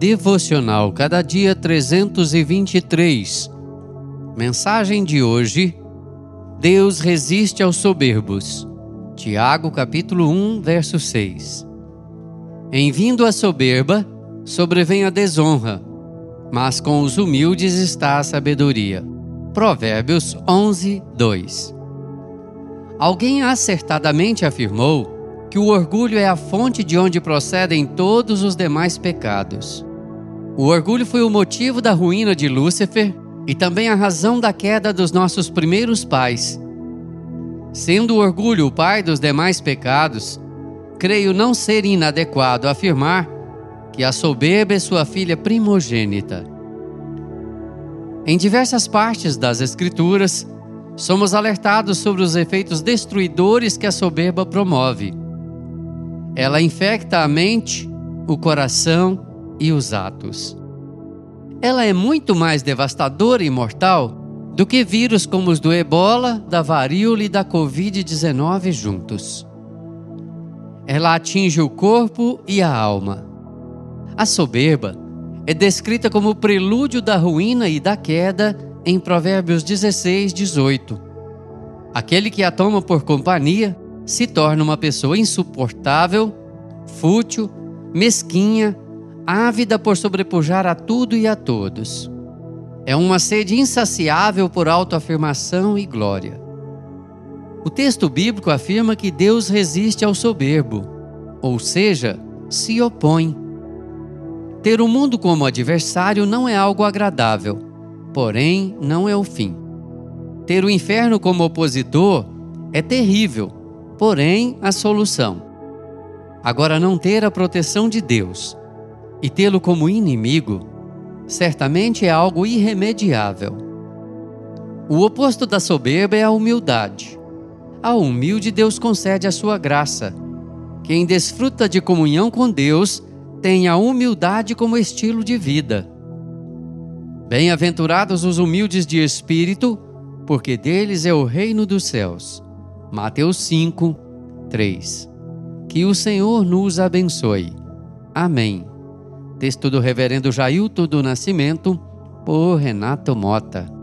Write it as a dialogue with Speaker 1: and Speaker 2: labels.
Speaker 1: Devocional Cada Dia 323. Mensagem de hoje: Deus resiste aos soberbos. Tiago capítulo 1, verso 6. Em vindo a soberba, sobrevém a desonra, mas com os humildes está a sabedoria. Provérbios 11, 2. Alguém acertadamente afirmou que o orgulho é a fonte de onde procedem todos os demais pecados. O orgulho foi o motivo da ruína de Lúcifer e também a razão da queda dos nossos primeiros pais. Sendo o orgulho o pai dos demais pecados, creio não ser inadequado afirmar que a soberba é sua filha primogênita. Em diversas partes das Escrituras, somos alertados sobre os efeitos destruidores que a soberba promove. Ela infecta a mente, o coração e os atos. Ela é muito mais devastadora e mortal do que vírus como os do ebola, da varíola e da Covid-19 juntos. Ela atinge o corpo e a alma. A soberba é descrita como o prelúdio da ruína e da queda em Provérbios 16, 18. Aquele que a toma por companhia se torna uma pessoa insuportável, fútil, mesquinha, ávida por sobrepujar a tudo e a todos. É uma sede insaciável por autoafirmação e glória. O texto bíblico afirma que Deus resiste ao soberbo, ou seja, se opõe. Ter o mundo como adversário não é algo agradável, porém não é o fim. Ter o inferno como opositor é terrível, porém a solução. Agora, não ter a proteção de Deus e tê-lo como inimigo, certamente é algo irremediável. O oposto da soberba é a humildade. Ao humilde, Deus concede a sua graça. Quem desfruta de comunhão com Deus tem a humildade como estilo de vida. Bem-aventurados os humildes de espírito, porque deles é o reino dos céus. Mateus 5, 3. Que o Senhor nos abençoe. Amém. Texto do Reverendo Jailton do Nascimento, por Renato Mota.